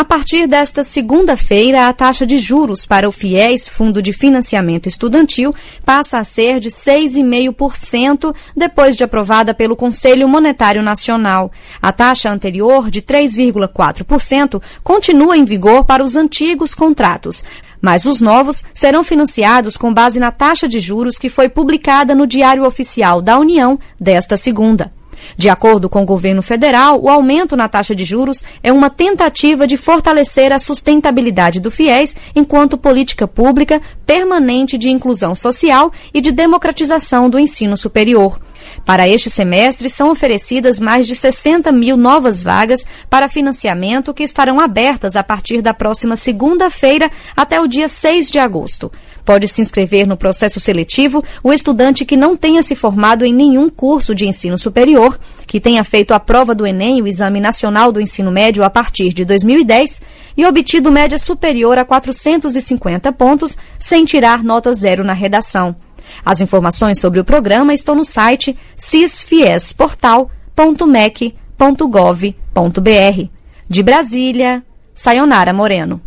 A partir desta segunda-feira, a taxa de juros para o FIES, Fundo de Financiamento Estudantil, passa a ser de 6,5% depois de aprovada pelo Conselho Monetário Nacional. A taxa anterior, de 3,4%, continua em vigor para os antigos contratos mas os novos serão financiados com base na taxa de juros que foi publicada no Diário Oficial da União desta segunda. De acordo com o governo federal, o aumento na taxa de juros é uma tentativa de fortalecer a sustentabilidade do FIES enquanto política pública permanente de inclusão social e de democratização do ensino superior. Para este semestre, são oferecidas mais de 60 mil novas vagas para financiamento que estarão abertas a partir da próxima segunda-feira até o dia 6 de agosto. Pode se inscrever no processo seletivo o estudante que não tenha se formado em nenhum curso de ensino superior, que tenha feito a prova do Enem, o Exame Nacional do Ensino Médio, a partir de 2010 e obtido média superior a 450 pontos, sem tirar nota zero na redação. As informações sobre o programa estão no site cisfiesportal.mec.gov.br. De Brasília, Sayonara Moreno.